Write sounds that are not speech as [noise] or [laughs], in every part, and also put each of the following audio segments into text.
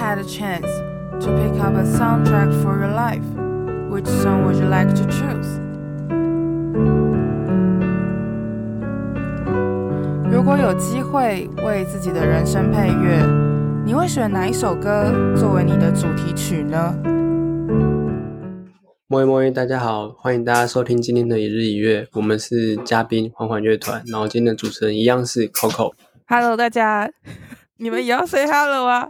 had a chance to pick up a soundtrack for your life, which song would you like to choose? 如果有机会为自己的人生配乐，你会选哪一首歌作为你的主题曲呢？摸一摸一，大家好，欢迎大家收听今天的一日一乐，我们是嘉宾缓缓乐团，然后今天的主持人一样是 Coco。Hello，大家。你们也要 say hello 啊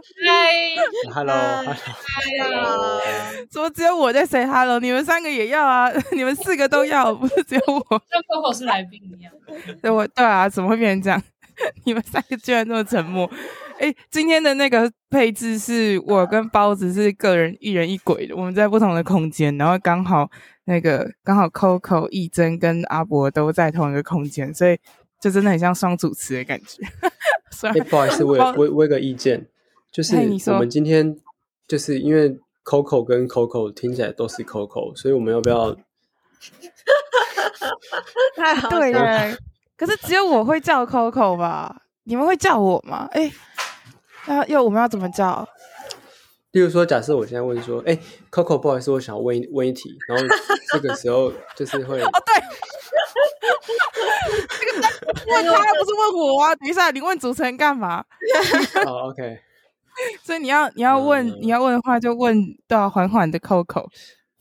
！Hi，hello，hello，怎么只有我在 say hello？你们三个也要啊？[laughs] 你们四个都要，[laughs] 不是只有我？像 Coco 是来宾一样。对，我对啊，怎么会变成这样？[laughs] 你们三个居然这么沉默？哎，今天的那个配置是我跟包子是个人一人一鬼的，我们在不同的空间，然后刚好那个刚好 Coco、义珍跟阿伯都在同一个空间，所以就真的很像双主持的感觉。[laughs] 哎、欸，不好意思，我我我有个意见，就是我们今天就是因为 Coco 跟 Coco 听起来都是 Coco，所以我们要不要？[laughs] 太好了，可是只有我会叫 Coco 吧？你们会叫我吗？哎、欸，那要我们要怎么叫？例如说，假设我现在问说，哎、欸、，Coco，不好意思，我想问问一题，然后这个时候就是会 [laughs] 哦，对。问他不是问我啊？等一下，你问主持人干嘛？好、oh,，OK。所以你要你要问、嗯、你要问的话，就问到缓缓的 Coco。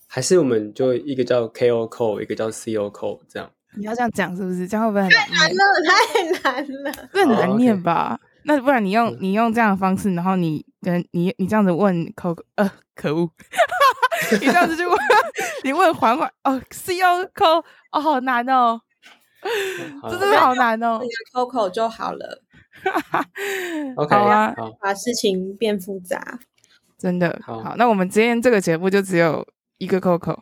还是我们就一个叫 KO Coco，一个叫 CO Coco 这样。你要这样讲是不是？这样会不会很难？太难了，太难了，这很难念吧？Oh, okay. 那不然你用你用这样的方式，然后你跟你你这样子问 Coco，呃，可恶，[laughs] 你这样子就问 [laughs] 你问缓缓哦，CO Coco，哦，好难哦。[laughs] 这真的好难哦，Coco 就好了。[laughs] OK 啊，把事情变复杂，真的好，好。那我们今天这个节目就只有一个 Coco，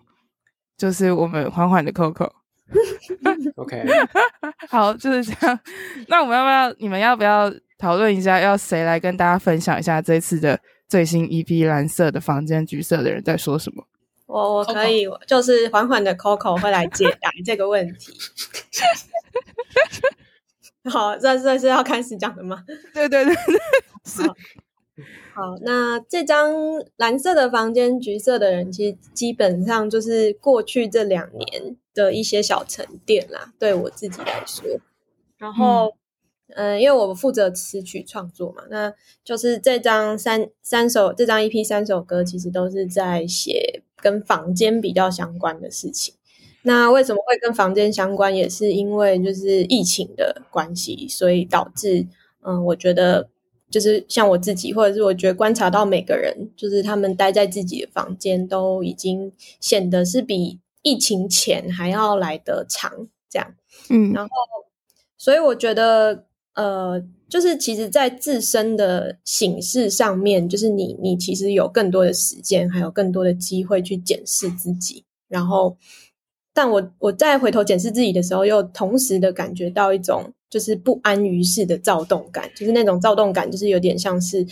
就是我们缓缓的 Coco。[laughs] OK，好，就是这样。那我们要不要？你们要不要讨论一下？要谁来跟大家分享一下这次的最新 EP《蓝色的房间，橘色的人》在说什么？我我可以.就是缓缓的 Coco 会来解答这个问题。[laughs] 好，这这是要开始讲的吗？对对对对，是。好，那这张蓝色的房间，橘色的人，其实基本上就是过去这两年的一些小沉淀啦。对我自己来说，然后，嗯、呃，因为我负责词曲创作嘛，那就是这张三三首，这张 EP 三首歌，其实都是在写。跟房间比较相关的事情，那为什么会跟房间相关？也是因为就是疫情的关系，所以导致，嗯，我觉得就是像我自己，或者是我觉得观察到每个人，就是他们待在自己的房间，都已经显得是比疫情前还要来得长，这样，嗯，然后，所以我觉得，呃。就是其实，在自身的形式上面，就是你，你其实有更多的时间，还有更多的机会去检视自己。然后，但我我再回头检视自己的时候，又同时的感觉到一种就是不安于室的躁动感，就是那种躁动感，就是有点像是，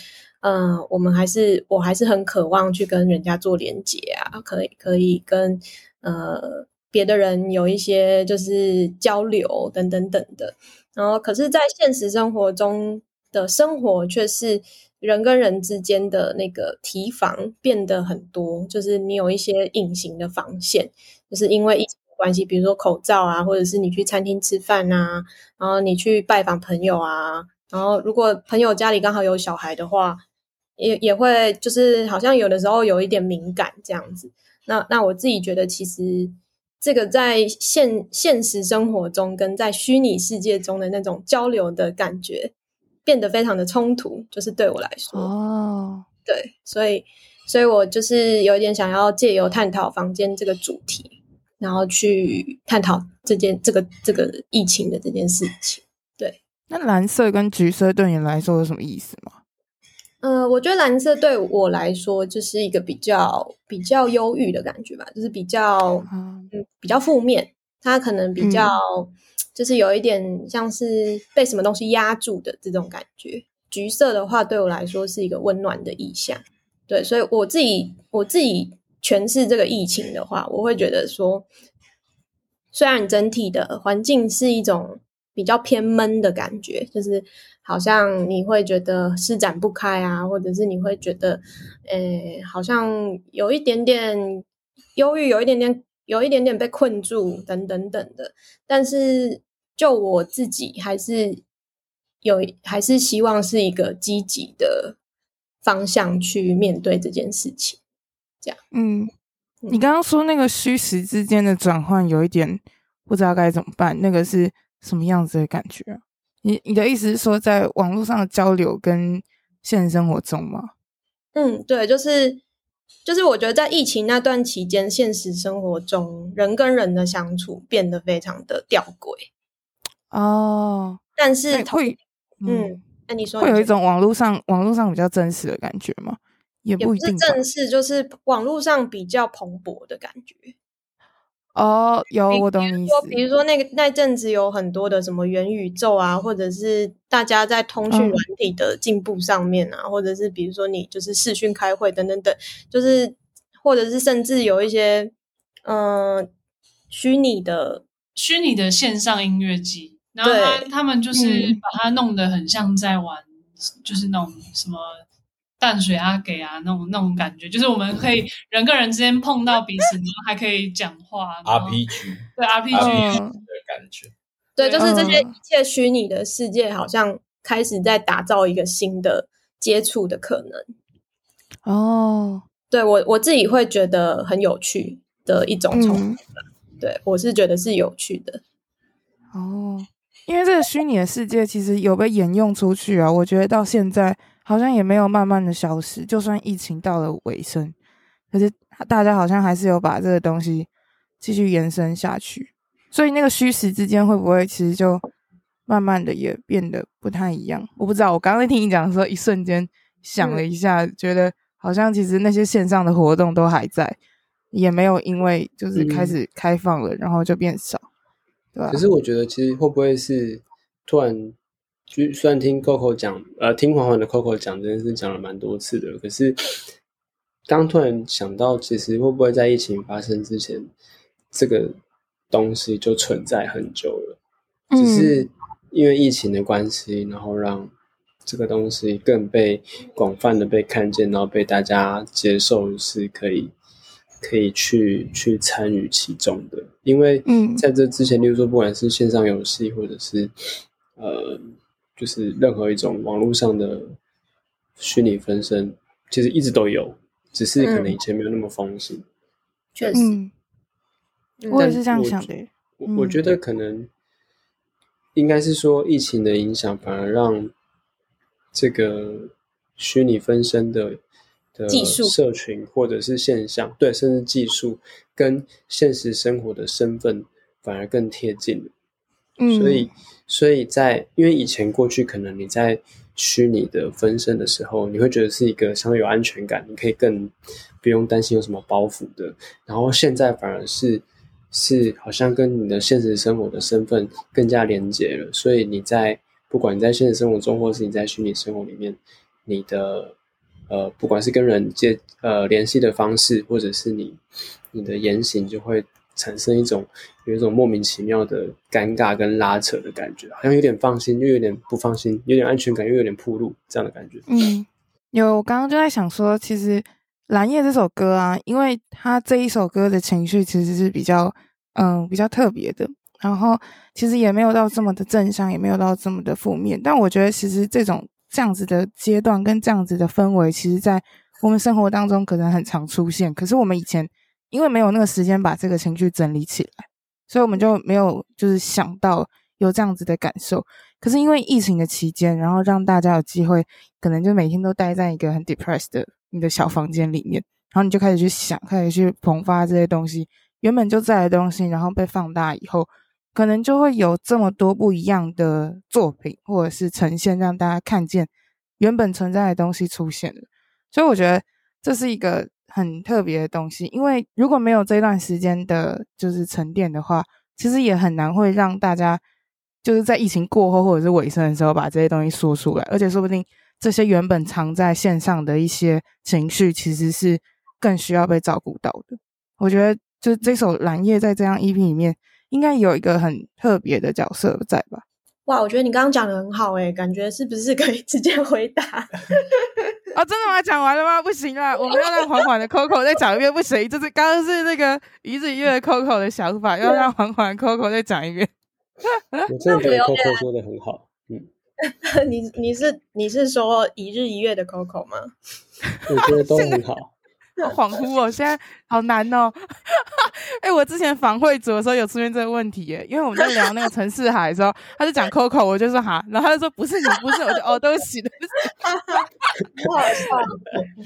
嗯、呃，我们还是我还是很渴望去跟人家做连接啊，可以可以跟呃别的人有一些就是交流等等等的。然后，可是，在现实生活中的生活却是人跟人之间的那个提防变得很多，就是你有一些隐形的防线，就是因为疫情的关系，比如说口罩啊，或者是你去餐厅吃饭啊，然后你去拜访朋友啊，然后如果朋友家里刚好有小孩的话，也也会就是好像有的时候有一点敏感这样子。那那我自己觉得其实。这个在现现实生活中跟在虚拟世界中的那种交流的感觉变得非常的冲突，就是对我来说哦，对，所以所以我就是有点想要借由探讨房间这个主题，然后去探讨这件这个这个疫情的这件事情。对，那蓝色跟橘色对你来说有什么意思吗？嗯、呃，我觉得蓝色对我来说就是一个比较比较忧郁的感觉吧，就是比较嗯比较负面，它可能比较、嗯、[tsk] 就是有一点像是被什么东西压住的这种感觉。橘色的话对我来说是一个温暖的意象，对，所以我自己我自己诠释这个疫情的话，我会觉得说，虽然整体的环境是一种比较偏闷的感觉，就是好像你会觉得施展不开啊，或者是你会觉得，诶，好像有一点点忧郁，有一点点，有一点点被困住，等等等的。但是就我自己，还是有，还是希望是一个积极的方向去面对这件事情。这样，嗯，你刚刚说那个虚实之间的转换，有一点不知道该怎么办。那个是什么样子的感觉啊？你你的意思是说，在网络上的交流跟现实生活中吗？嗯，对，就是就是，我觉得在疫情那段期间，现实生活中人跟人的相处变得非常的吊诡。哦，但是会，嗯，那你说会有一种网络上网络上比较真实的感觉吗？也不一定，正式，就是网络上比较蓬勃的感觉。哦，有我懂你意思。比如说那个那阵子有很多的什么元宇宙啊，或者是大家在通讯软体的进步上面啊，嗯、或者是比如说你就是视讯开会等等等，就是或者是甚至有一些嗯、呃、虚拟的虚拟的线上音乐机，然后他他们就是把它弄得很像在玩，嗯、就是那种什么。淡水阿给啊，那种那种感觉，就是我们可以人跟人之间碰到彼此，然后还可以讲话。RPG 对 RPG 的感觉，对，就是这些一切虚拟的世界，好像开始在打造一个新的接触的可能。哦，对我我自己会觉得很有趣的一种冲突。嗯、对我是觉得是有趣的。哦，因为这个虚拟的世界其实有被沿用出去啊，我觉得到现在。好像也没有慢慢的消失，就算疫情到了尾声，可是大家好像还是有把这个东西继续延伸下去。所以那个虚实之间会不会其实就慢慢的也变得不太一样？我不知道。我刚刚在听你讲的时候，一瞬间想了一下，嗯、觉得好像其实那些线上的活动都还在，也没有因为就是开始开放了，嗯、然后就变少，对吧？可是我觉得其实会不会是突然？就虽然听 Coco 讲，呃，听缓缓的 Coco 讲真的是讲了蛮多次的，可是刚突然想到，其实会不会在疫情发生之前，这个东西就存在很久了，只是因为疫情的关系，然后让这个东西更被广泛的被看见，然后被大家接受，是可以可以去去参与其中的。因为在这之前，例如说，不管是线上游戏，或者是呃。就是任何一种网络上的虚拟分身，其实一直都有，只是可能以前没有那么风行。确实，我也是这样想的。我我觉得可能应该是说，疫情的影响反而让这个虚拟分身的的技术社群或者是现象，对，甚至技术跟现实生活的身份反而更贴近。嗯，所以。所以在因为以前过去可能你在虚拟的分身的时候，你会觉得是一个相对有安全感，你可以更不用担心有什么包袱的。然后现在反而是是好像跟你的现实生活的身份更加连结了。所以你在不管你在现实生活中，或是你在虚拟生活里面，你的呃不管是跟人接呃联系的方式，或者是你你的言行，就会。产生一种有一种莫名其妙的尴尬跟拉扯的感觉，好像有点放心，又有点不放心，有点安全感，又有点铺路这样的感觉。嗯，有，我刚刚就在想说，其实《蓝夜》这首歌啊，因为它这一首歌的情绪其实是比较嗯比较特别的，然后其实也没有到这么的正向，也没有到这么的负面。但我觉得，其实这种这样子的阶段跟这样子的氛围，其实在我们生活当中可能很常出现。可是我们以前。因为没有那个时间把这个情绪整理起来，所以我们就没有就是想到有这样子的感受。可是因为疫情的期间，然后让大家有机会，可能就每天都待在一个很 depressed 的你的小房间里面，然后你就开始去想，开始去迸发这些东西，原本就在的东西，然后被放大以后，可能就会有这么多不一样的作品或者是呈现，让大家看见原本存在的东西出现了。所以我觉得这是一个。很特别的东西，因为如果没有这段时间的，就是沉淀的话，其实也很难会让大家就是在疫情过后或者是尾声的时候把这些东西说出来，而且说不定这些原本藏在线上的一些情绪，其实是更需要被照顾到的。我觉得，就这首蓝夜在这张 EP 里面，应该有一个很特别的角色在吧？哇，我觉得你刚刚讲的很好诶，感觉是不是可以直接回答？[laughs] 啊，真的吗？讲完了吗？不行啊，我们要让缓缓的 Coco 再讲一遍，不行，就是刚刚是那个一日一月的 Coco 的想法，要让缓缓 Coco 再讲一遍。[laughs] 我真的觉得 Coco 说的很好，嗯。[laughs] 你你是你是说一日一月的 Coco 吗？[laughs] 我觉得都很好。好 [laughs] 恍惚哦，现在好难哦。[laughs] 哎、欸，我之前访会组的时候有出现这个问题耶，因为我们在聊那个陈世海的时候，他就讲 Coco，我就说哈，然后他就说不是你，不是，我就哦，对不起，对不起。不好笑。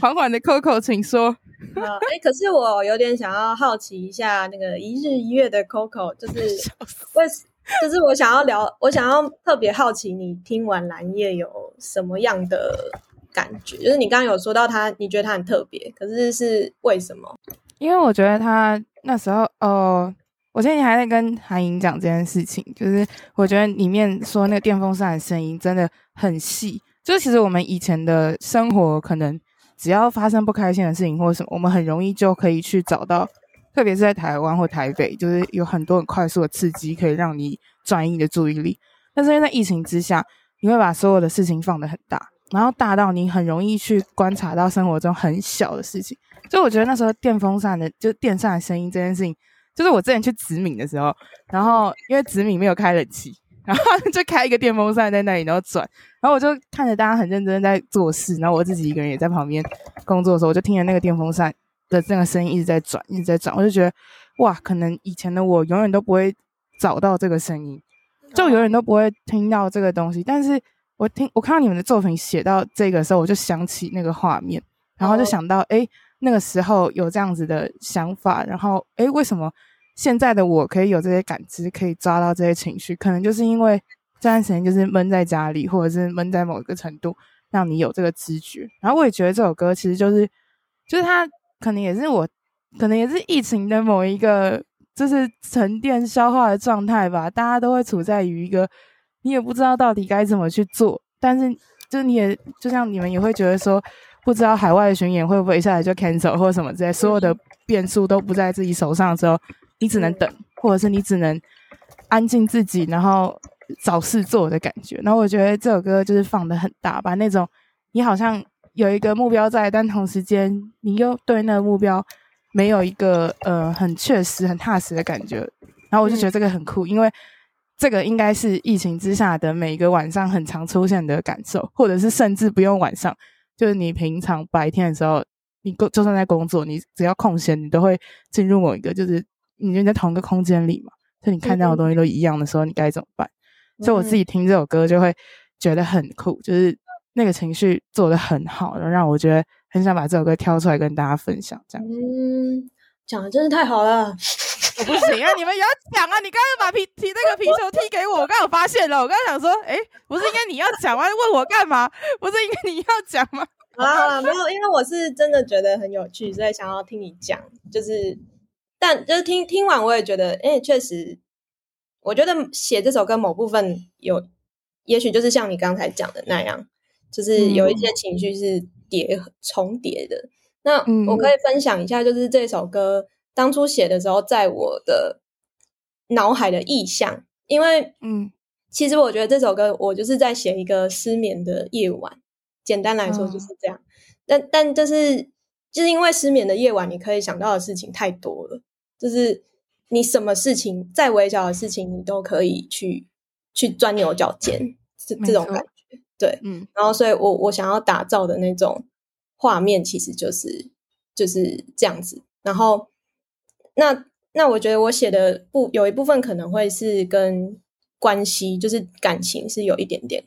缓缓的 Coco，请说。哎、欸，可是我有点想要好奇一下，那个一日一月的 Coco，就是 [laughs] 为。就是我想要聊，我想要特别好奇，你听完蓝夜有什么样的感觉？就是你刚刚有说到他，你觉得他很特别，可是是为什么？因为我觉得他那时候，哦、呃，我今天还在跟韩莹讲这件事情，就是我觉得里面说那个电风扇的声音真的很细。就是其实我们以前的生活，可能只要发生不开心的事情或者什么，我们很容易就可以去找到。特别是在台湾或台北，就是有很多很快速的刺激，可以让你转移你的注意力。但是因为在疫情之下，你会把所有的事情放得很大，然后大到你很容易去观察到生活中很小的事情。就我觉得那时候电风扇的，就电扇的声音这件事情，就是我之前去紫米的时候，然后因为紫米没有开冷气，[laughs] 然后就开一个电风扇在那里，然后转，然后我就看着大家很认真在做事，然后我自己一个人也在旁边工作的时候，我就听着那个电风扇。的这个声音一直在转，一直在转，我就觉得，哇，可能以前的我永远都不会找到这个声音，就永远都不会听到这个东西。但是我听，我看到你们的作品写到这个时候，我就想起那个画面，然后就想到，哎，那个时候有这样子的想法，然后，哎，为什么现在的我可以有这些感知，可以抓到这些情绪？可能就是因为这段时间就是闷在家里，或者是闷在某一个程度，让你有这个知觉。然后我也觉得这首歌其实就是，就是它。可能也是我，可能也是疫情的某一个，就是沉淀消化的状态吧。大家都会处在于一个，你也不知道到底该怎么去做。但是，就你也就像你们也会觉得说，不知道海外的巡演会不会一下来就 cancel 或者什么之类，所有的变数都不在自己手上的时候，你只能等，或者是你只能安静自己，然后找事做的感觉。然后我觉得这首歌就是放的很大，把那种你好像。有一个目标在，但同时间你又对那个目标没有一个呃很确实、很踏实的感觉，然后我就觉得这个很酷，嗯、因为这个应该是疫情之下的每一个晚上很常出现的感受，或者是甚至不用晚上，就是你平常白天的时候，你工就算在工作，你只要空闲，你都会进入某一个，就是你就在同一个空间里嘛，就你看到的东西都一样的时候，你该怎么办？嗯、所以我自己听这首歌就会觉得很酷，就是。那个情绪做的很好，然后让我觉得很想把这首歌挑出来跟大家分享。这样，嗯，讲的真是太好了。我不行啊，你们也要讲啊！你刚刚把皮踢那个皮球踢给我，我刚刚有发现了。我刚刚想说，哎，不是应该你要讲吗？[laughs] 问我干嘛？不是应该你要讲吗？好了好了，没有，因为我是真的觉得很有趣，所以想要听你讲。就是，但就是听听完，我也觉得，哎，确实，我觉得写这首歌某部分有，也许就是像你刚才讲的那样。就是有一些情绪是叠、嗯、重叠的。那我可以分享一下，就是这首歌当初写的时候，在我的脑海的意象，因为嗯，其实我觉得这首歌我就是在写一个失眠的夜晚，简单来说就是这样。嗯、但但就是就是因为失眠的夜晚，你可以想到的事情太多了，就是你什么事情再微小的事情，你都可以去去钻牛角尖，这这种感觉。对，嗯，然后所以我，我我想要打造的那种画面，其实就是就是这样子。然后，那那我觉得我写的部有一部分可能会是跟关系，就是感情是有一点点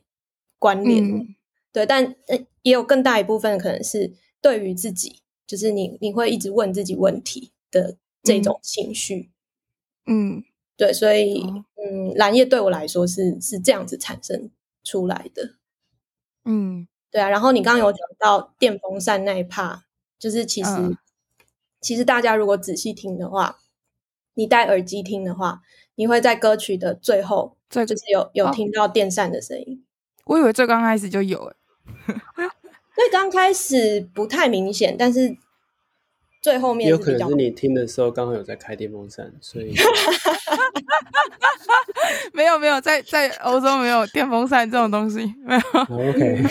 关联，嗯、对。但也有更大一部分可能是对于自己，就是你你会一直问自己问题的这种情绪，嗯，对。所以，嗯，嗯，蓝叶对我来说是是这样子产生出来的。嗯，对啊，然后你刚刚有讲到电风扇那一 part，就是其实、嗯、其实大家如果仔细听的话，你戴耳机听的话，你会在歌曲的最后，就是有有听到电扇的声音。我以为最刚开始就有诶，所以刚开始不太明显，但是最后面有可能是你听的时候刚好有在开电风扇，所以 [laughs] 没有没有在在欧洲没有电风扇这种东西，没有。OK，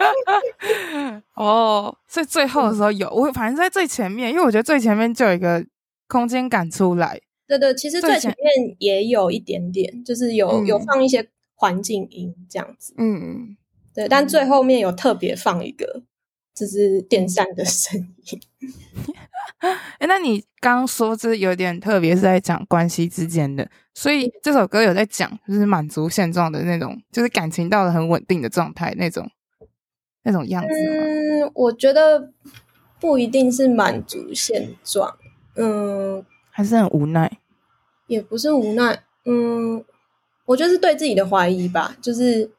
[laughs] 哦，所以最后的时候有我，反正在最前面，因为我觉得最前面就有一个空间感出来。对对，其实最前面也有一点点，就是有、嗯、有放一些环境音这样子。嗯，对，但最后面有特别放一个，就是电扇的声音。[laughs] 哎，那你刚刚说这有点特别，是在讲关系之间的，所以这首歌有在讲，就是满足现状的那种，就是感情到了很稳定的状态那种那种样子。嗯，我觉得不一定是满足现状，嗯，还是很无奈，也不是无奈，嗯，我觉得是对自己的怀疑吧，就是，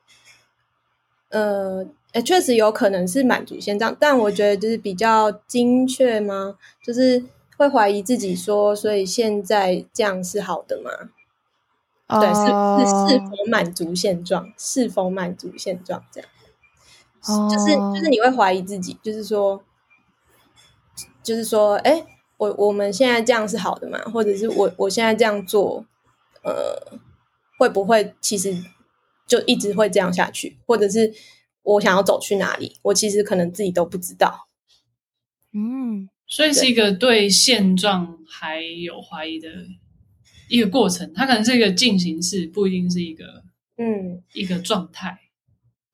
呃。诶，确实有可能是满足现状，但我觉得就是比较精确吗？就是会怀疑自己说，所以现在这样是好的吗？Uh... 对，是是是否满足现状？是否满足现状？这样，uh... 就是就是你会怀疑自己，就是说，就是说，哎，我我们现在这样是好的嘛？或者是我我现在这样做，呃，会不会其实就一直会这样下去？或者是？我想要走去哪里？我其实可能自己都不知道。嗯，所以是一个对现状还有怀疑的一个过程。它可能是一个进行式，不一定是一个嗯一个状态。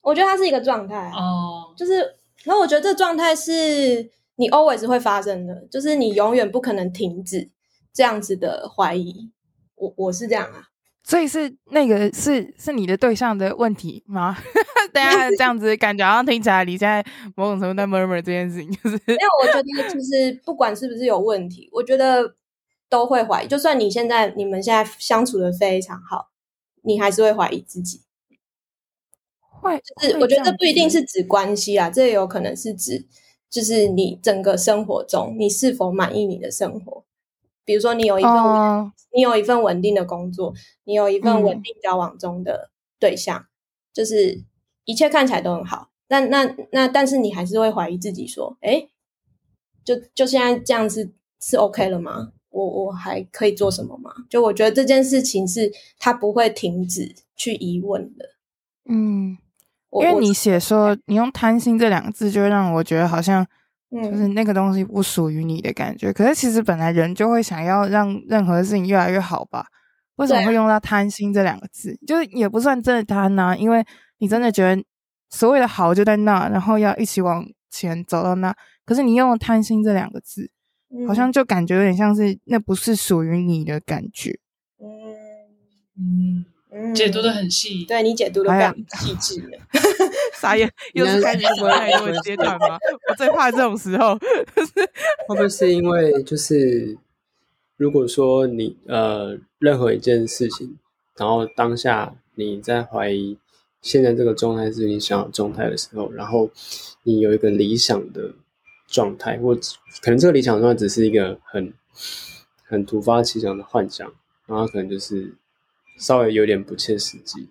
我觉得它是一个状态哦，就是，然后我觉得这状态是你 always 会发生的，就是你永远不可能停止这样子的怀疑。我我是这样啊。所以是那个是是你的对象的问题吗？[laughs] 大家 [laughs] 这样子感觉好像听起来，你现在某种程度在 murmur 这件事情，就是没有。我觉得其实不管是不是有问题，我觉得都会怀疑。就算你现在你们现在相处的非常好，你还是会怀疑自己。会，就是我觉得这不一定是指关系啊，这也有可能是指就是你整个生活中你是否满意你的生活。比如说，你有一份、oh. 你有一份稳定的工作，你有一份稳定交往中的对象，嗯、就是一切看起来都很好。那那那但是你还是会怀疑自己，说：“哎，就就现在这样子是 OK 了吗？我我还可以做什么吗？”就我觉得这件事情是他不会停止去疑问的。嗯，因为你写说你用贪心这两个字，就会让我觉得好像。就是那个东西不属于你的感觉，可是其实本来人就会想要让任何事情越来越好吧？为什么会用到贪心这两个字？就是也不算真的贪呐，因为你真的觉得所谓的好就在那，然后要一起往前走到那。可是你用了贪心这两个字，好像就感觉有点像是那不是属于你的感觉。嗯嗯，解读的很细，对你解读的非常细致的。[laughs] 傻眼，又是开始说太多阶段吗？[laughs] 我最怕这种时候。[laughs] 会不会是因为就是，如果说你呃任何一件事情，然后当下你在怀疑现在这个状态是你想要状态的时候，然后你有一个理想的状态，或可能这个理想状态只是一个很很突发奇想的幻想，然后可能就是稍微有点不切实际。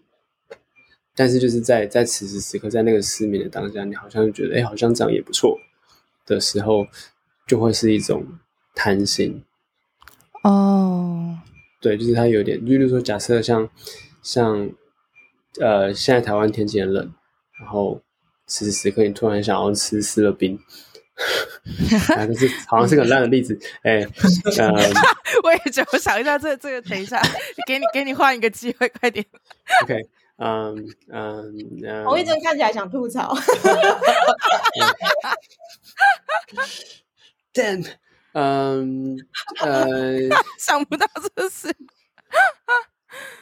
但是就是在在此时此刻，在那个失眠的当下，你好像觉得，哎，好像这样也不错的时候，就会是一种贪心。哦，对，就是它有点，例如说，假设像像呃，现在台湾天气很冷，然后此时此刻你突然想要吃思乐冰，[laughs] 啊，就是好像是个很烂的例子，[laughs] 哎，呃，[laughs] 我也觉得，我想一下，这个、这个等一下，给你给你换一个机会，快点，OK。嗯嗯嗯，洪一真看起来想吐槽。Damn，嗯呃，想不到这是。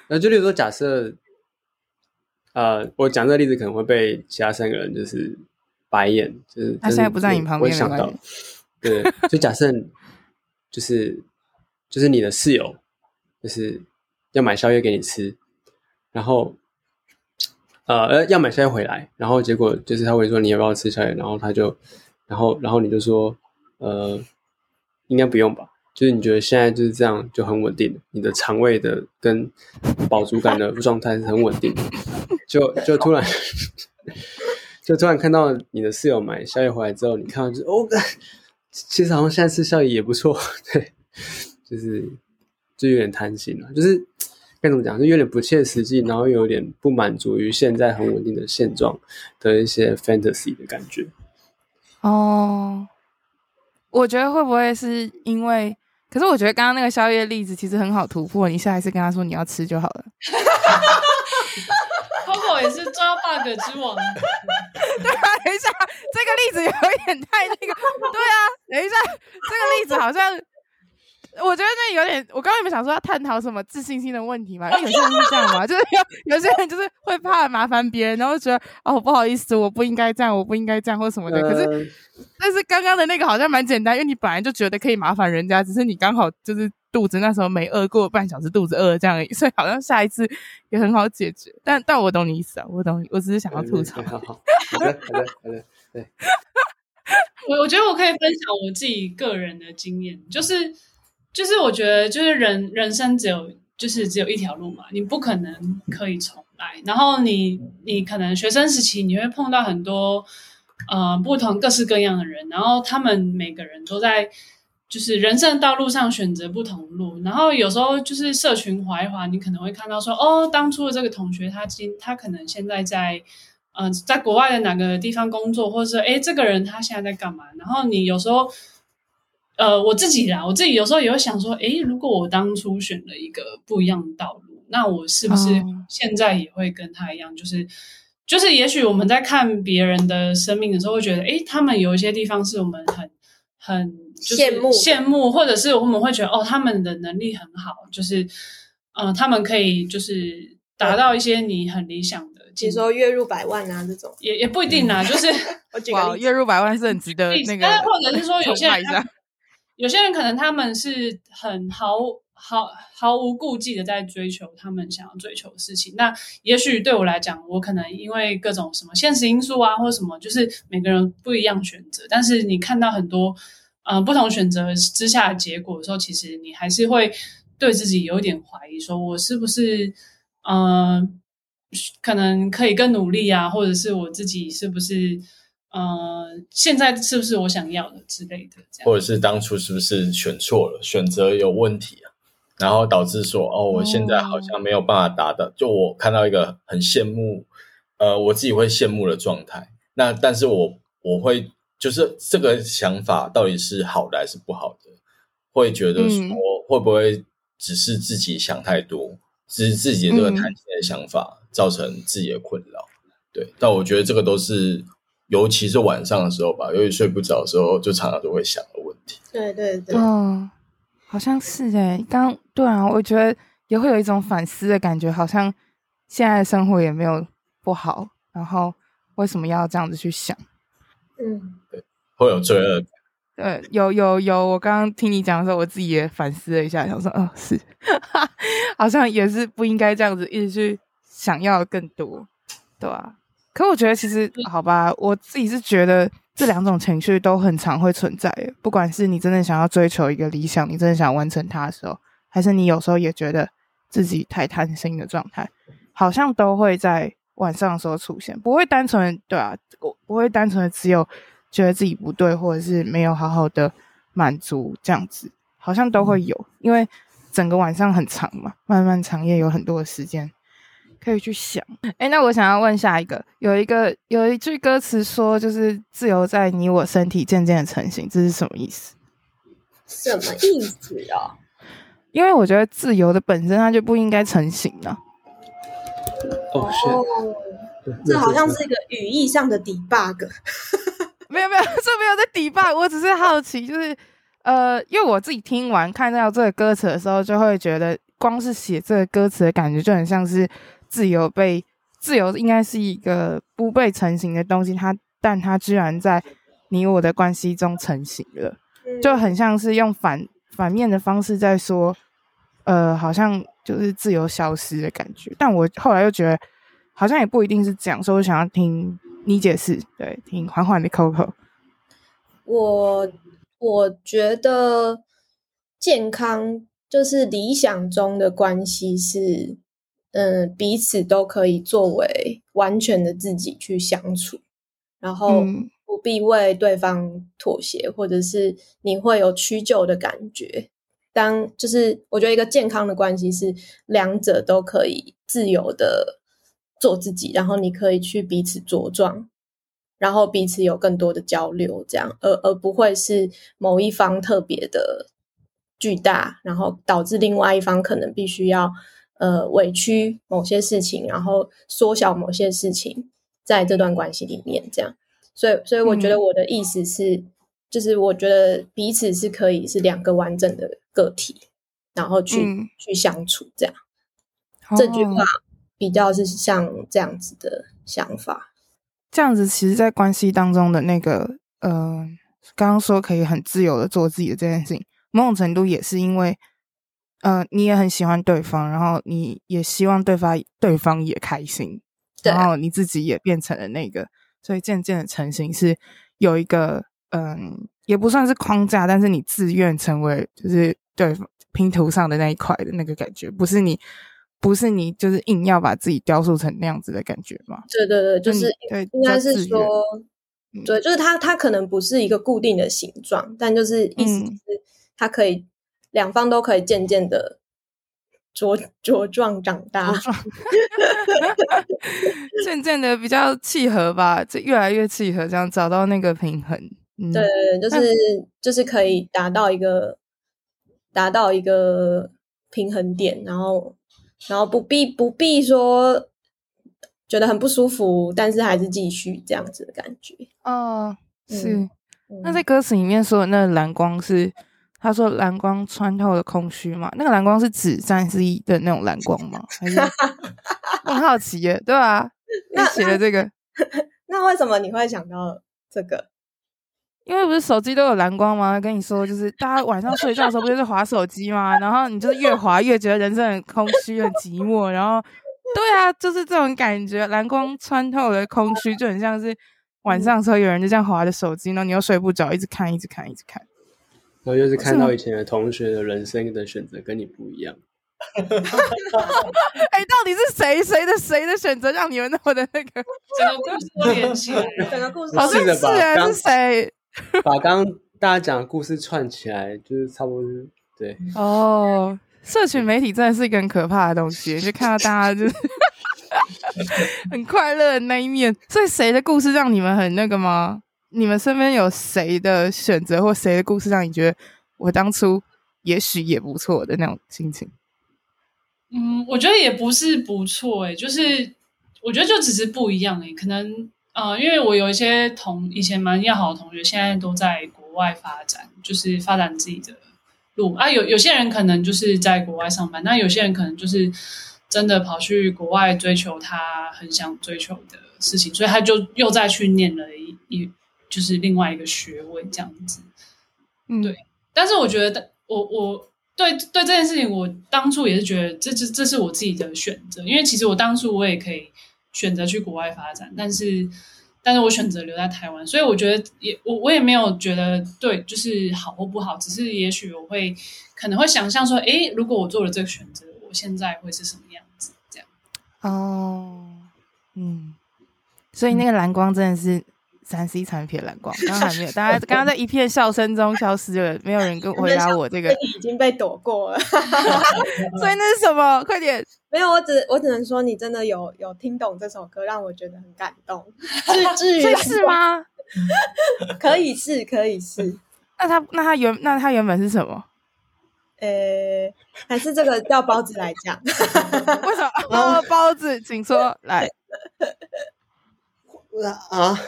那就例如说，假设，呃，我讲这个例子可能会被其他三个人就是白眼，就是他现在不在你旁边，我想到，对，就假设就是就是你的室友就是要买宵夜给你吃，然后。呃，要买宵夜回来，然后结果就是他会说，你要不要吃宵夜，然后他就，然后然后你就说，呃，应该不用吧，就是你觉得现在就是这样就很稳定，你的肠胃的跟饱足感的状态是很稳定的，就就突然 [laughs] 就突然看到你的室友买宵夜回来之后，你看到就哦，[laughs] 其实好像现在吃宵夜也不错，[laughs] 对，就是就有点贪心了，就是该怎么讲，就有点不切实际，然后有点不满足于现在很稳定的现状的一些 fantasy 的感觉。哦，我觉得会不会是因为？可是我觉得刚刚那个宵夜例子其实很好突破，你下一次跟他说你要吃就好了。[laughs] Coco 也是抓 bug 之王。[laughs] 对啊，等一下，这个例子有点太那个。对啊，等一下，这个例子好像。我觉得那有点，我刚刚有没有想说要探讨什么自信心的问题嘛？因为有些人是这样嘛，就是有有些人就是会怕麻烦别人，然后觉得哦不好意思，我不应该这样，我不应该这样或什么的。可是，但是刚刚的那个好像蛮简单，因为你本来就觉得可以麻烦人家，只是你刚好就是肚子那时候没饿过半小时，肚子饿了这样而已，所以好像下一次也很好解决。但但我懂你意思啊，我懂，我只是想要吐槽。好的，好的，好的，对。我我觉得我可以分享我自己个人的经验，就是。就是我觉得，就是人人生只有就是只有一条路嘛，你不可能可以重来。然后你你可能学生时期你会碰到很多呃不同各式各样的人，然后他们每个人都在就是人生的道路上选择不同路。然后有时候就是社群滑一滑，你可能会看到说哦，当初的这个同学他今他可能现在在嗯、呃、在国外的哪个地方工作，或者是诶这个人他现在在干嘛？然后你有时候。呃，我自己啦，我自己有时候也会想说，诶，如果我当初选了一个不一样的道路，那我是不是现在也会跟他一样？就是，就是，也许我们在看别人的生命的时候，会觉得，诶，他们有一些地方是我们很很羡慕羡慕，或者是我们会觉得，哦，他们的能力很好，就是，呃，他们可以就是达到一些你很理想的，比如说月入百万啊这种，也也不一定啊，就是 [laughs] 哇，月入百万是很值得那个，或者是说有 [laughs] 些人。有些人可能他们是很毫毫毫无顾忌的在追求他们想要追求的事情。那也许对我来讲，我可能因为各种什么现实因素啊，或什么，就是每个人不一样选择。但是你看到很多、呃、不同选择之下的结果的时候，其实你还是会对自己有点怀疑，说我是不是嗯、可能可以更努力啊，或者是我自己是不是？呃，现在是不是我想要的之类的？或者是当初是不是选错了，选择有问题啊？然后导致说，哦，我现在好像没有办法达到。就我看到一个很羡慕，呃，我自己会羡慕的状态。那但是我我会就是这个想法到底是好的还是不好的？会觉得说会不会只是自己想太多，只是自己的这个贪心的想法造成自己的困扰？对，但我觉得这个都是。尤其是晚上的时候吧，由于睡不着的时候，就常常都会想的问题。对对对，嗯，好像是诶。刚对啊，我觉得也会有一种反思的感觉，好像现在的生活也没有不好，然后为什么要这样子去想？嗯，对，会有罪恶感。对，有有有，我刚刚听你讲的时候，我自己也反思了一下，想说，哦，是，[laughs] 好像也是不应该这样子一直去想要更多，对吧？可我觉得其实好吧，我自己是觉得这两种情绪都很常会存在。不管是你真的想要追求一个理想，你真的想完成它的时候，还是你有时候也觉得自己太贪心的状态，好像都会在晚上的时候出现。不会单纯对啊，我不会单纯的只有觉得自己不对，或者是没有好好的满足这样子，好像都会有，因为整个晚上很长嘛，漫漫长夜有很多的时间。可以去想，哎，那我想要问下一个，有一个有一句歌词说，就是自由在你我身体渐渐的成型，这是什么意思？什么意思啊？因为我觉得自由的本身它就不应该成型呢。哦，这好像是一个语义上的 debug。[laughs] 没有没有，这没有在 debug，我只是好奇，就是呃，因为我自己听完看到这个歌词的时候，就会觉得光是写这个歌词的感觉就很像是。自由被自由应该是一个不被成型的东西，它但它居然在你我的关系中成型了，就很像是用反反面的方式在说，呃，好像就是自由消失的感觉。但我后来又觉得好像也不一定是这样，所以我想要听你解释。对，听缓缓的 Coco。我我觉得健康就是理想中的关系是。嗯，彼此都可以作为完全的自己去相处，然后不不必为对方妥协，或者是你会有屈就的感觉。当就是我觉得一个健康的关系是两者都可以自由的做自己，然后你可以去彼此茁壮，然后彼此有更多的交流，这样而而不会是某一方特别的巨大，然后导致另外一方可能必须要呃委屈某些事情，然后缩小某些事情，在这段关系里面这样。所以，所以我觉得我的意思是，嗯、就是我觉得彼此是可以是两个完整的个体，然后去、嗯、去相处这样。哦、这句话比较是像这样子的想法。这样子，其实，在关系当中的那个，呃，刚刚说可以很自由的做自己的这件事情，某种程度也是因为，呃，你也很喜欢对方，然后你也希望对方对方也开心，然后你自己也变成了那个。所以渐渐的成型是有一个嗯，也不算是框架，但是你自愿成为就是对拼图上的那一块的那个感觉，不是你不是你就是硬要把自己雕塑成那样子的感觉吗？对对对，就是对，应该是说，嗯、对，就是它它可能不是一个固定的形状，但就是意思是它可以两、嗯、方都可以渐渐的。茁 [laughs] 茁壮长大，壮渐渐的比较契合吧，这越来越契合，这样找到那个平衡。嗯、对，就是就是可以达到一个达到一个平衡点，然后然后不必不必说觉得很不舒服，但是还是继续这样子的感觉。哦，是。嗯、那在歌词里面说的那个蓝光是？他说：“蓝光穿透了空虚嘛？那个蓝光是指三 C 的那种蓝光吗？还 [laughs] 很好奇耶，对吧？那写的这个，[laughs] 那为什么你会想到这个？因为不是手机都有蓝光吗？跟你说，就是大家晚上睡觉的时候不就是滑手机吗？然后你就是越滑越觉得人生很空虚、很寂寞。然后，对啊，就是这种感觉，蓝光穿透了空虚，就很像是晚上的时候有人就这样滑着手机，然后你又睡不着，一直看，一直看，一直看。”然后就是看到以前的同学的人生的选择跟你不一样。[laughs] 哎、欸，到底是谁谁的谁的选择让你们那么的那个整个故事都连起来？[laughs] 整个故事好像是啊，是谁把刚刚大家讲的故事串起来，就是差不多是对。哦，社群媒体真的是一个很可怕的东西，[laughs] 就看到大家就是很快乐的那一面。所以谁的故事让你们很那个吗？你们身边有谁的选择或谁的故事让你觉得我当初也许也不错的那种心情？嗯，我觉得也不是不错诶，就是我觉得就只是不一样诶。可能呃，因为我有一些同以前蛮要好的同学，现在都在国外发展，就是发展自己的路啊。有有些人可能就是在国外上班，那有些人可能就是真的跑去国外追求他很想追求的事情，所以他就又再去念了一一。就是另外一个学位这样子，嗯，对。但是我觉得，我我对对这件事情，我当初也是觉得这这这是我自己的选择，因为其实我当初我也可以选择去国外发展，但是但是我选择留在台湾，所以我觉得也我我也没有觉得对，就是好或不好，只是也许我会可能会想象说，诶，如果我做了这个选择，我现在会是什么样子？这样。哦，嗯，所以那个蓝光真的是。三 C 产品蓝光，刚刚还没有，大家刚刚在一片笑声中消失了，没有人跟我回答我这个，已经被躲过了 [laughs] [laughs] 所以那是什么？快点！没有，我只我只能说，你真的有有听懂这首歌，让我觉得很感动。至至于 [laughs] 是吗？可以是，可以是。那他那他原那他原本是什么？呃、欸，还是这个叫包子来讲？为什么？哦，包子，请说来。啊。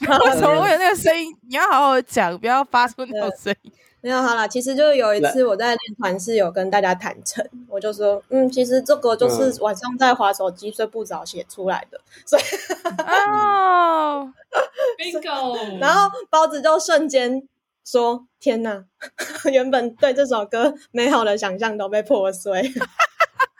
为什么会有那个声音？你要好好讲，不要发出那种声音。[laughs] 没有好了，其实就有一次我在练团是有跟大家坦诚，我就说，嗯，其实这个就是晚上在滑手机睡不着写出来的，所以 [laughs] 哦，[laughs] bingo。然后包子就瞬间说：“天哪，原本对这首歌美好的想象都被破碎。”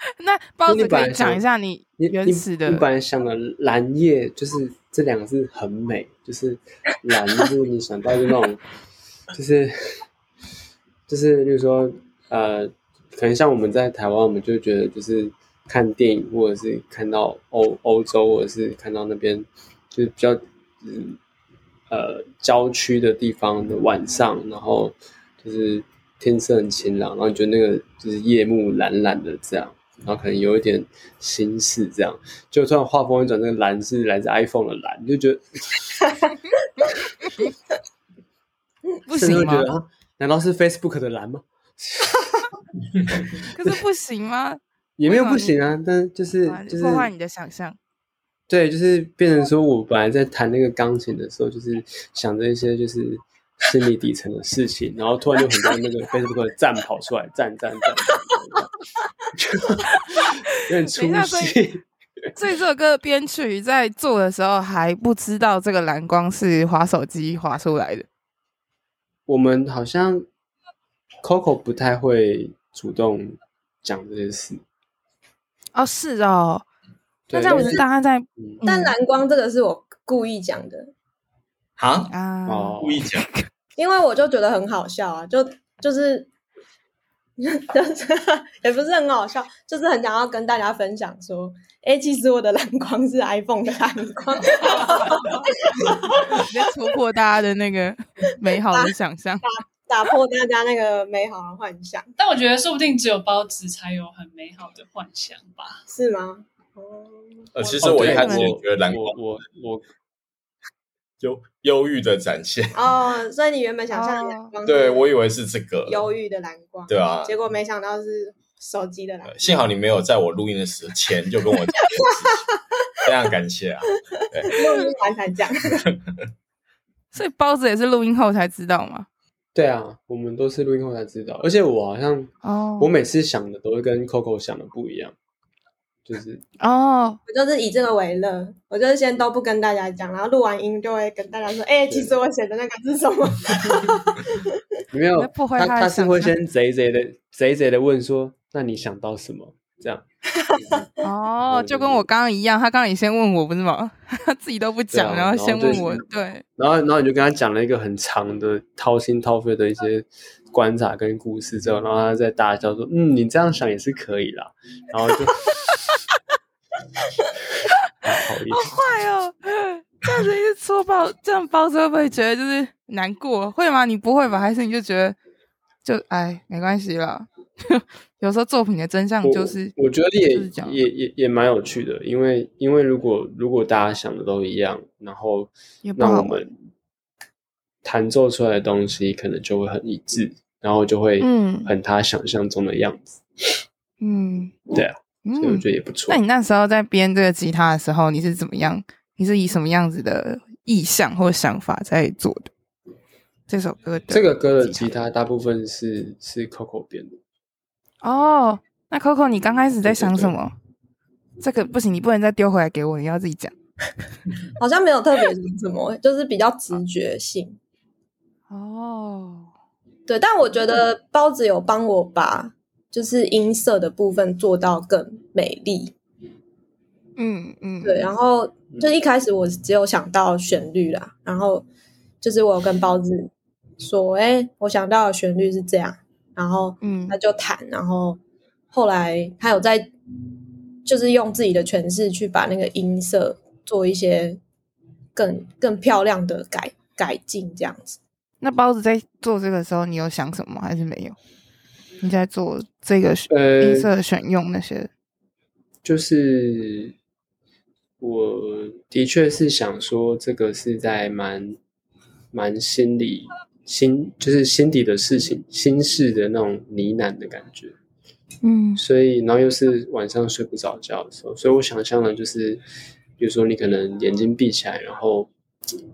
[laughs] 那包子可以讲一下你原始的，你本来想的蓝夜就是。这两个字很美，就是蓝，就是你想到就那种，就是就是，就是说，呃，可能像我们在台湾，我们就觉得就是看电影，或者是看到欧欧洲，或者是看到那边，就是比较，嗯，呃郊区的地方的晚上，然后就是天色很晴朗，然后你觉得那个就是夜幕蓝蓝的这样，然后可能有一点心事这样，就突然画风一转，那个蓝是来自 iPhone 的蓝，就觉得 [laughs] 不行吗？[laughs] 难道是 Facebook 的蓝吗？[laughs] 可是不行吗？也没有不行啊，但就是就是破坏你的想象。对，就是变成说我本来在弹那个钢琴的时候，就是想着一些就是心理底层的事情，然后突然就很多那个 Facebook 的赞跑出来，赞赞赞，[laughs] 有点出戏。[laughs] 所以这首歌的编曲在做的时候还不知道这个蓝光是滑手机滑出来的。我们好像 Coco 不太会主动讲这些事。哦，是哦。那这样子，大家在，但蓝光这个是我故意讲的。啊啊！故意讲，因为我就觉得很好笑啊，就就是 [laughs] 就是 [laughs] 也不是很好笑，就是很想要跟大家分享说，哎，其实我的蓝光是 iPhone 的蓝光，[laughs] 直接戳破大家的那个美好的想象，打打破大家那个美好的幻想。但我觉得，说不定只有包子才有很美好的幻想吧？是吗？呃，其实我一开始也觉得蓝光，我我忧忧郁的展现哦，所以你原本想象蓝光，对我以为是这个忧郁的蓝光，对啊，结果没想到是手机的蓝光。幸好你没有在我录音的时候前就跟我讲，非常感谢啊。录音完才讲，[laughs] 所以包子也是录音后才知道吗？对啊，我们都是录音后才知道，而且我好像哦，我每次想的都会跟 Coco 想的不一样。就是 [laughs] 哦，我就是以这个为乐，我就是先都不跟大家讲，然后录完音就会跟大家说，哎、欸，其实我写的那个是什么？[laughs] 没有，他他是会先贼贼的贼贼的问说，那你想到什么？这样。[laughs] 哦，就跟我刚刚一样，他刚刚也先问我不是吗？他自己都不讲，啊、然后先问我，对。然后然后你就跟他讲了一个很长的掏心掏肺的一些观察跟故事之后，然后他再大笑说，嗯，你这样想也是可以啦。[laughs] 然后就。[laughs] 好坏哦！这样子一戳爆，这样包子会不会觉得就是难过？会吗？你不会吧？还是你就觉得就哎，没关系啦。[laughs] 有时候作品的真相就是，我，我觉得也也也也蛮有趣的，因为因为如果如果大家想的都一样，然后那我们弹奏出来的东西可能就会很一致，然后就会嗯很他想象中的样子。嗯，对啊。所以我觉得也不错。那你那时候在编这个吉他的时候，你是怎么样？你是以什么样子的意向或想法在做的这首歌的？这个歌的吉他大部分是是 Coco 编的。哦，那 Coco，你刚开始在想什么？这个不行，你不能再丢回来给我，你要自己讲。好像没有特别什么，就是比较直觉性。哦，对，但我觉得包子有帮我把。就是音色的部分做到更美丽，嗯嗯，对。然后就一开始我只有想到旋律啦，然后就是我有跟包子说，哎，我想到的旋律是这样，然后嗯，他就弹，然后后来他有在就是用自己的诠释去把那个音色做一些更更漂亮的改改进，这样子。那包子在做这个时候，你有想什么还是没有？你在做这个音色选用那些，呃，就是我的确是想说，这个是在蛮蛮心里心，就是心底的事情，心事的那种呢喃的感觉，嗯，所以然后又是晚上睡不着觉的时候，所以我想象的就是，比如说你可能眼睛闭起来，然后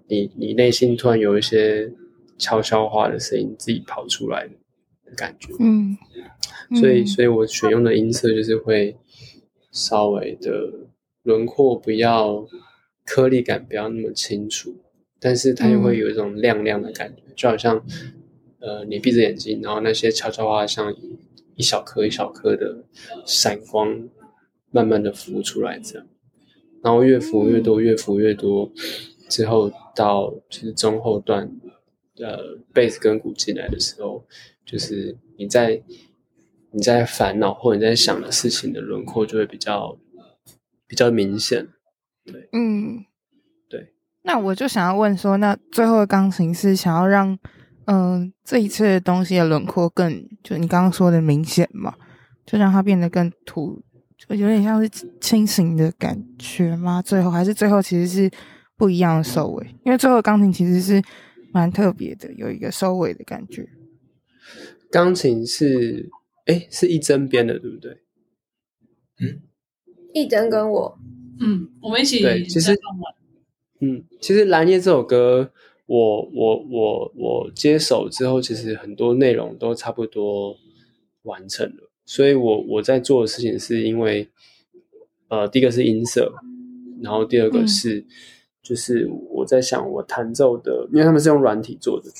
你你内心突然有一些悄悄话的声音自己跑出来的感觉，嗯，所以，所以我选用的音色就是会稍微的轮廓不要颗粒感不要那么清楚，但是它又会有一种亮亮的感觉，嗯、就好像呃，你闭着眼睛，然后那些悄悄话像一小颗一小颗的闪光，慢慢的浮出来这样，然后越浮越多，越浮越多，之后到就是中后段，呃，贝斯跟鼓进来的时候。就是你在你在烦恼或者你在想的事情的轮廓就会比较比较明显，对，嗯，对。那我就想要问说，那最后的钢琴是想要让嗯、呃、这一次的东西的轮廓更就你刚刚说的明显嘛？就让它变得更突，就有点像是清醒的感觉吗？最后还是最后其实是不一样的收尾，因为最后的钢琴其实是蛮特别的，有一个收尾的感觉。钢琴是哎，是一针编的，对不对？嗯，一针跟我，嗯，我们一起对，其实。嗯，其实《蓝夜》这首歌，我我我我接手之后，其实很多内容都差不多完成了。所以我我在做的事情，是因为，呃，第一个是音色，然后第二个是，嗯、就是我在想我弹奏的，因为他们是用软体做的，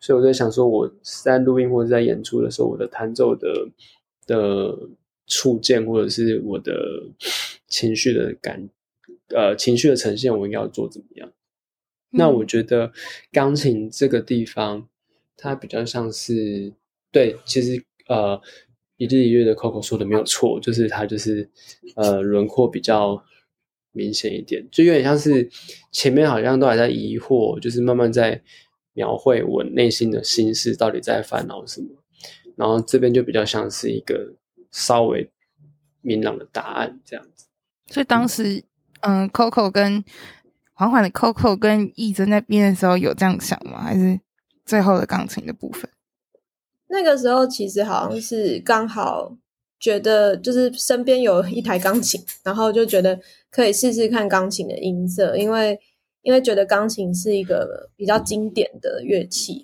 所以我在想说，我在录音或者在演出的时候，我的弹奏的的触键或者是我的情绪的感。呃，情绪的呈现，我应该要做怎么样？嗯、那我觉得钢琴这个地方，它比较像是对，其实呃，一日一月的 Coco 说的没有错，就是它就是呃轮廓比较明显一点，就有点像是前面好像都还在疑惑，就是慢慢在描绘我内心的心事到底在烦恼什么，然后这边就比较像是一个稍微明朗的答案这样子。所以当时。嗯嗯，Coco 跟缓缓的 Coco 跟义珍在编的时候有这样想吗？还是最后的钢琴的部分？那个时候其实好像是刚好觉得就是身边有一台钢琴，然后就觉得可以试试看钢琴的音色，因为因为觉得钢琴是一个比较经典的乐器。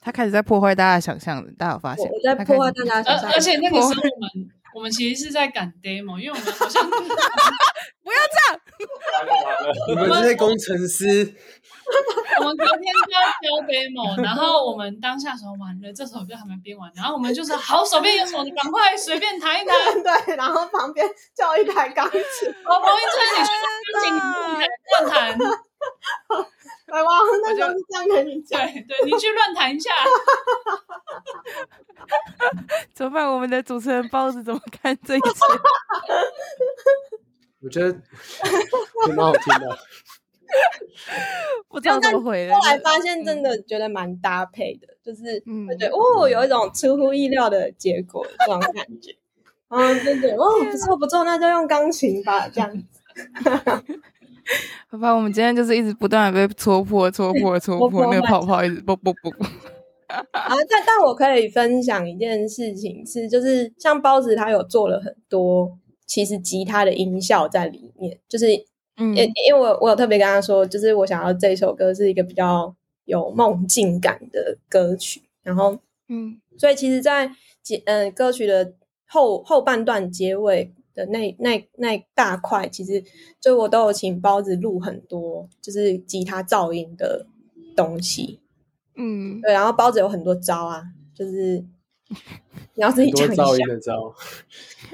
他开始在破坏大家的想象，大家有发现？我在破坏大家的想象，而且那个 [laughs] 时候我们。我们其实是在赶 demo，因为我们好像 [laughs] 不要这样，我们这些工程师，我们隔天就要交 demo，然后我们当下时候完了，这首歌还没编完，然后我们就是好，手边有什么你赶快随便弹一弹，[laughs] 对，然后旁边叫一台钢琴，我彭一春你去钢琴乱弹。来哇，那就是这样跟你讲，对对，你去乱弹一下。[laughs] 怎么办？我们的主持人包子怎么看这一切？我觉得挺蛮好听的。[laughs] 不知道怎么回。后来发现真的觉得蛮搭配的，就是嗯，对哦，有一种出乎意料的结果，这种感觉。嗯，对对，哦，不错不错，那就用钢琴吧，这样子。好吧，我们今天就是一直不断的被戳破、戳破、[laughs] 戳破，那个泡泡一直啵啵啵。啊，但但我可以分享一件事情是，就是像包子他有做了很多，其实吉他的音效在里面，就是嗯，因因为我我有特别跟他说，就是我想要这首歌是一个比较有梦境感的歌曲，然后嗯，所以其实在结嗯歌曲的后后半段结尾。的那那那大块，其实就我都有请包子录很多，就是吉他噪音的东西。嗯，对，然后包子有很多招啊，就是 [laughs] 你要自己讲一下。噪音的招，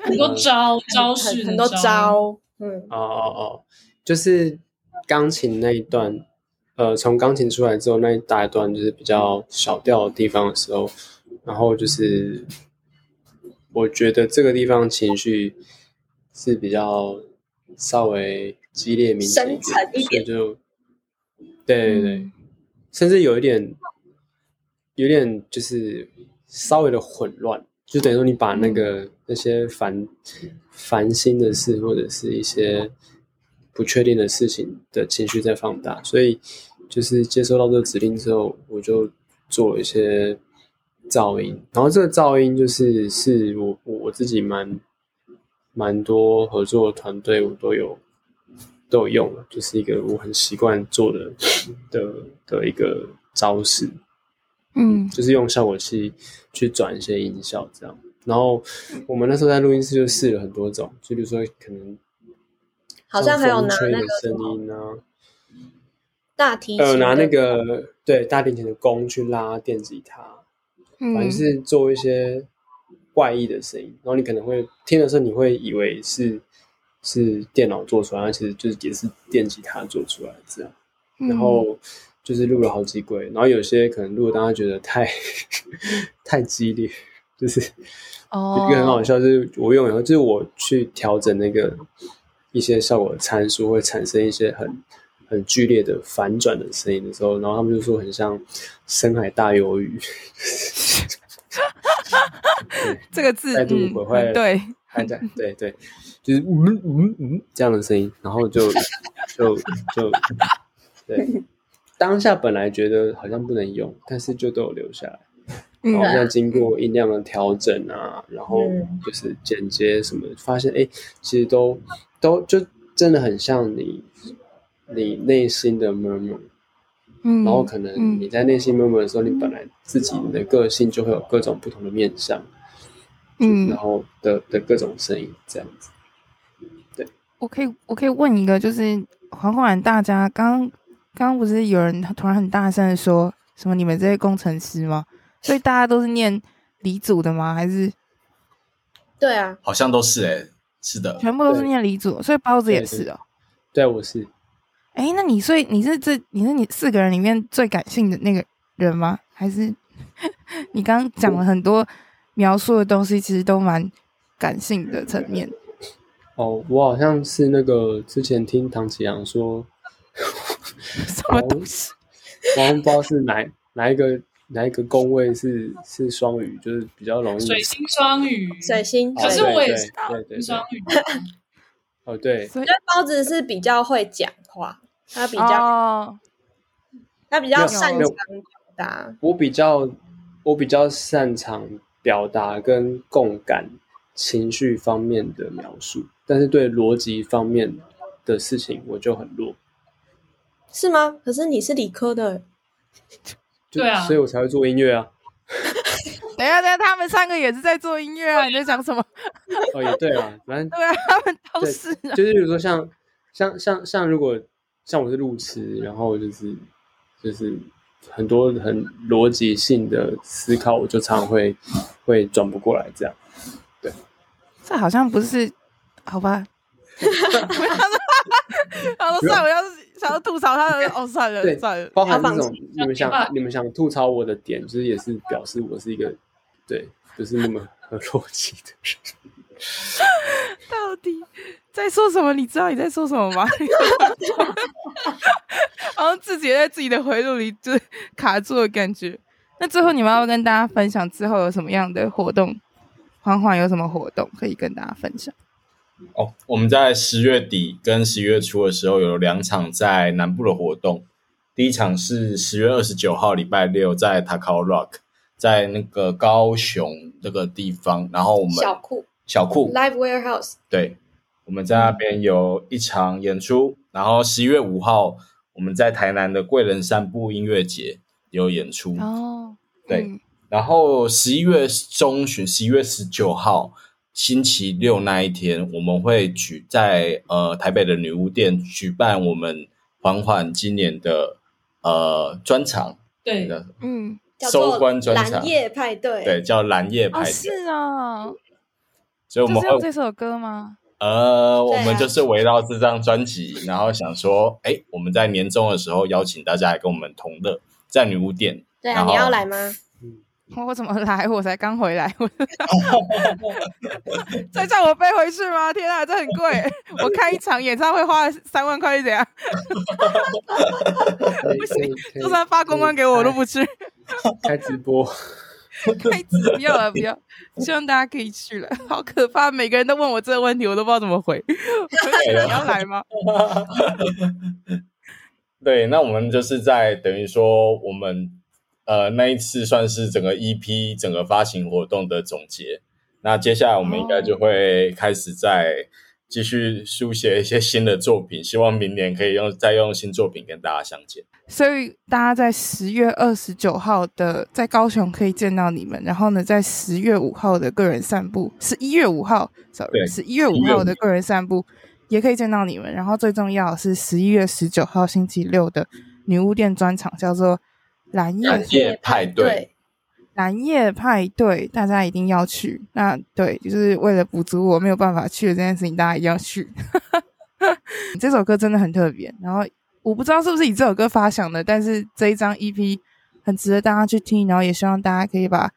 很多招招式，很多招。嗯，哦哦哦，就是钢琴那一段，呃，从钢琴出来之后那一大段，就是比较小调的地方的时候，然后就是我觉得这个地方情绪。是比较稍微激烈、明显一点，所以就对对对，嗯、甚至有一点，有点就是稍微的混乱，就等于说你把那个、嗯、那些烦烦心的事或者是一些不确定的事情的情绪在放大，所以就是接收到这个指令之后，我就做了一些噪音，然后这个噪音就是是我我自己蛮。蛮多合作的团队我都有都有用了，就是一个我很习惯做的的的一个招式，嗯，就是用效果器去转一些音效这样。然后我们那时候在录音室就试了很多种，就比如说可能好像还有拿那个声音啊，大提琴，呃，拿那个对大提琴的弓去拉电吉他，反正是做一些。怪异的声音，然后你可能会听的时候，你会以为是是电脑做出来，而其实就是也是电吉他做出来这样。然后就是录了好几轨，然后有些可能录的大家觉得太 [laughs] 太激烈，就是哦，一个很好笑，就是我用以后就是我去调整那个一些效果参数，会产生一些很很剧烈的反转的声音的时候，然后他们就说很像深海大鱿鱼。[laughs] 这个字再度毁坏、嗯，对，还在对对，就是嗯嗯嗯这样的声音，然后就就就对，当下本来觉得好像不能用，但是就都有留下来。然后再经过音量的调整啊，然后就是剪接什么，发现哎，其实都都就真的很像你你内心的 murmur。嗯，然后可能你在内心 murmur 的时候，你本来自己的个性就会有各种不同的面向，嗯，然后的的各种声音这样子。对，我可以我可以问一个，就是缓缓大家刚刚刚不是有人突然很大声的说什么你们这些工程师吗？所以大家都是念理组的吗？还是？对啊，好像都是哎、欸，是的，全部都是念理组，所以包子也是哦。对，我是。哎，那你所以你是这你是你四个人里面最感性的那个人吗？还是 [laughs] 你刚刚讲了很多描述的东西，其实都蛮感性的层面？哦，我好像是那个之前听唐启阳说 [laughs] 什么东西，我不知道是哪哪一个。哪一个宫位是是双鱼，就是比较容易水星双鱼，水星。可是我也知道对对双鱼。[laughs] 哦，对，我觉得包子是比较会讲话，他比较，哦、他比较擅长表达。我比较，我比较擅长表达跟共感情绪方面的描述，但是对逻辑方面的事情我就很弱。是吗？可是你是理科的。[laughs] 对啊，所以我才会做音乐啊。[laughs] 等一下，等一下，他们三个也是在做音乐啊！你在讲什么？[laughs] 哦，也对啊，反正对啊，他们都是、啊。就是比如说像，像像像像，如果像我是路痴，然后就是就是很多很逻辑性的思考，我就常常会会转不过来，这样。对，这好像不是，好吧？好算了，我要是。想要吐槽他的哦，算了算了，包含这种你们想你们想吐槽我的点，就是也是表示我是一个对，不、就是那么合逻辑的人。[laughs] 到底在说什么？你知道你在说什么吗？[laughs] 好像自己也在自己的回路里就卡住的感觉。那最后你们要，要跟大家分享之后有什么样的活动？缓缓有什么活动可以跟大家分享？哦，我们在十月底跟十一月初的时候有两场在南部的活动。第一场是十月二十九号礼拜六在 Takao Rock，在那个高雄那个地方。然后我们小库小库。Live Warehouse，对，我们在那边有一场演出。嗯、然后十一月五号我们在台南的贵人散步音乐节有演出。哦，对，嗯、然后十一月中旬，十一月十九号。星期六那一天，我们会举在呃台北的女巫店举办我们缓缓今年的呃专场，对。的，嗯，收官专场，蓝夜派对，对，叫蓝夜派对，哦是哦，所以我们这首歌吗？呃，我们就是围绕这张专辑，然后想说，哎，我们在年终的时候邀请大家来跟我们同乐，在女巫店，对啊，你要来吗？[laughs] 我怎么来？我才刚回来，[laughs] 再叫我背回去吗？天啊，这很贵！我看一场演唱会花了三万块，是怎样？[laughs] 不行，就算发公关给我，我都不去。开直播，[laughs] 开直播不要了，不要！希望大家可以去了，[laughs] 好可怕！每个人都问我这个问题，我都不知道怎么回。你要来吗？[laughs] 对，那我们就是在等于说我们。呃，那一次算是整个 EP 整个发行活动的总结。那接下来我们应该就会开始再继续书写一些新的作品，希望明年可以用再用新作品跟大家相见。所以大家在十月二十九号的在高雄可以见到你们，然后呢，在十月五号的个人散步，十一月五号，sorry，十一月五号的个人散步也可以见到你们。然后最重要的是十一月十九号星期六的女巫店专场，叫做。蓝夜派对，蓝夜派对，大家一定要去。那对，就是为了补足我没有办法去的这件事情，大家一定要去。[laughs] 这首歌真的很特别，然后我不知道是不是以这首歌发想的，但是这一张 EP 很值得大家去听，然后也希望大家可以把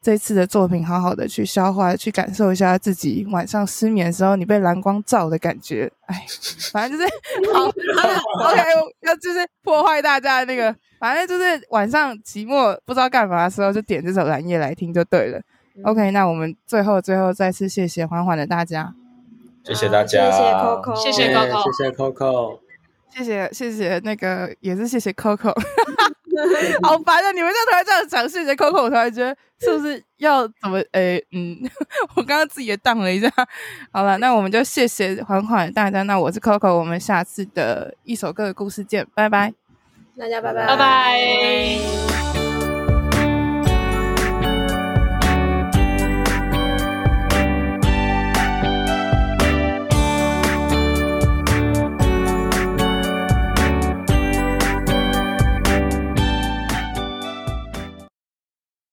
这次的作品好好的去消化，去感受一下自己晚上失眠的时候你被蓝光照的感觉。哎，反正就是 [laughs] 好，OK，要就是破坏大家的那个，反正就是晚上期末不知道干嘛的时候，就点这首蓝夜来听就对了。OK，那我们最后最后再次谢谢缓缓的大家，谢谢大家，谢谢 Coco，谢谢 Coco，谢谢 Coco，谢谢谢谢那个也是谢谢 Coco。[laughs] 好烦啊！你们就突然这样讲谢谢 Coco，我突然觉得是不是要怎么？诶、欸，嗯，[laughs] 我刚刚自己也荡了一下。好了，那我们就谢谢缓缓大家。那我是 Coco，我们下次的一首歌的故事见，拜拜，大家拜拜，拜拜。